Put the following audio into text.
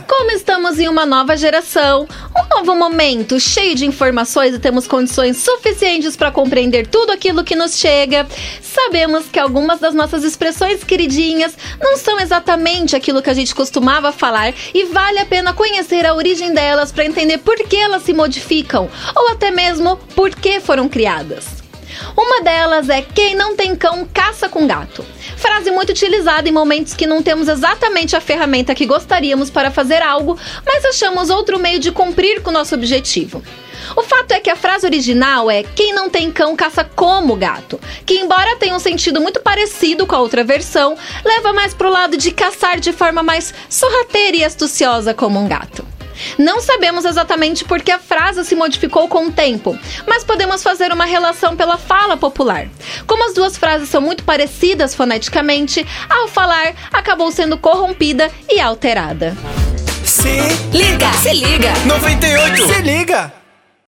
Como estamos em uma nova geração, um novo momento cheio de informações e temos condições suficientes para compreender tudo aquilo que nos chega, sabemos que algumas das nossas expressões queridinhas não são exatamente aquilo que a gente costumava falar e vale a pena conhecer a origem delas para entender por que elas se modificam ou até mesmo por que foram criadas. Uma delas é: quem não tem cão, caça com gato. Frase muito utilizada em momentos que não temos exatamente a ferramenta que gostaríamos para fazer algo, mas achamos outro meio de cumprir com o nosso objetivo. O fato é que a frase original é quem não tem cão caça como gato, que embora tenha um sentido muito parecido com a outra versão, leva mais pro lado de caçar de forma mais sorrateira e astuciosa como um gato. Não sabemos exatamente por que a frase se modificou com o tempo, mas podemos fazer uma relação pela fala popular. Como as duas frases são muito parecidas foneticamente, ao falar acabou sendo corrompida e alterada. Se liga, se liga. 98, se liga.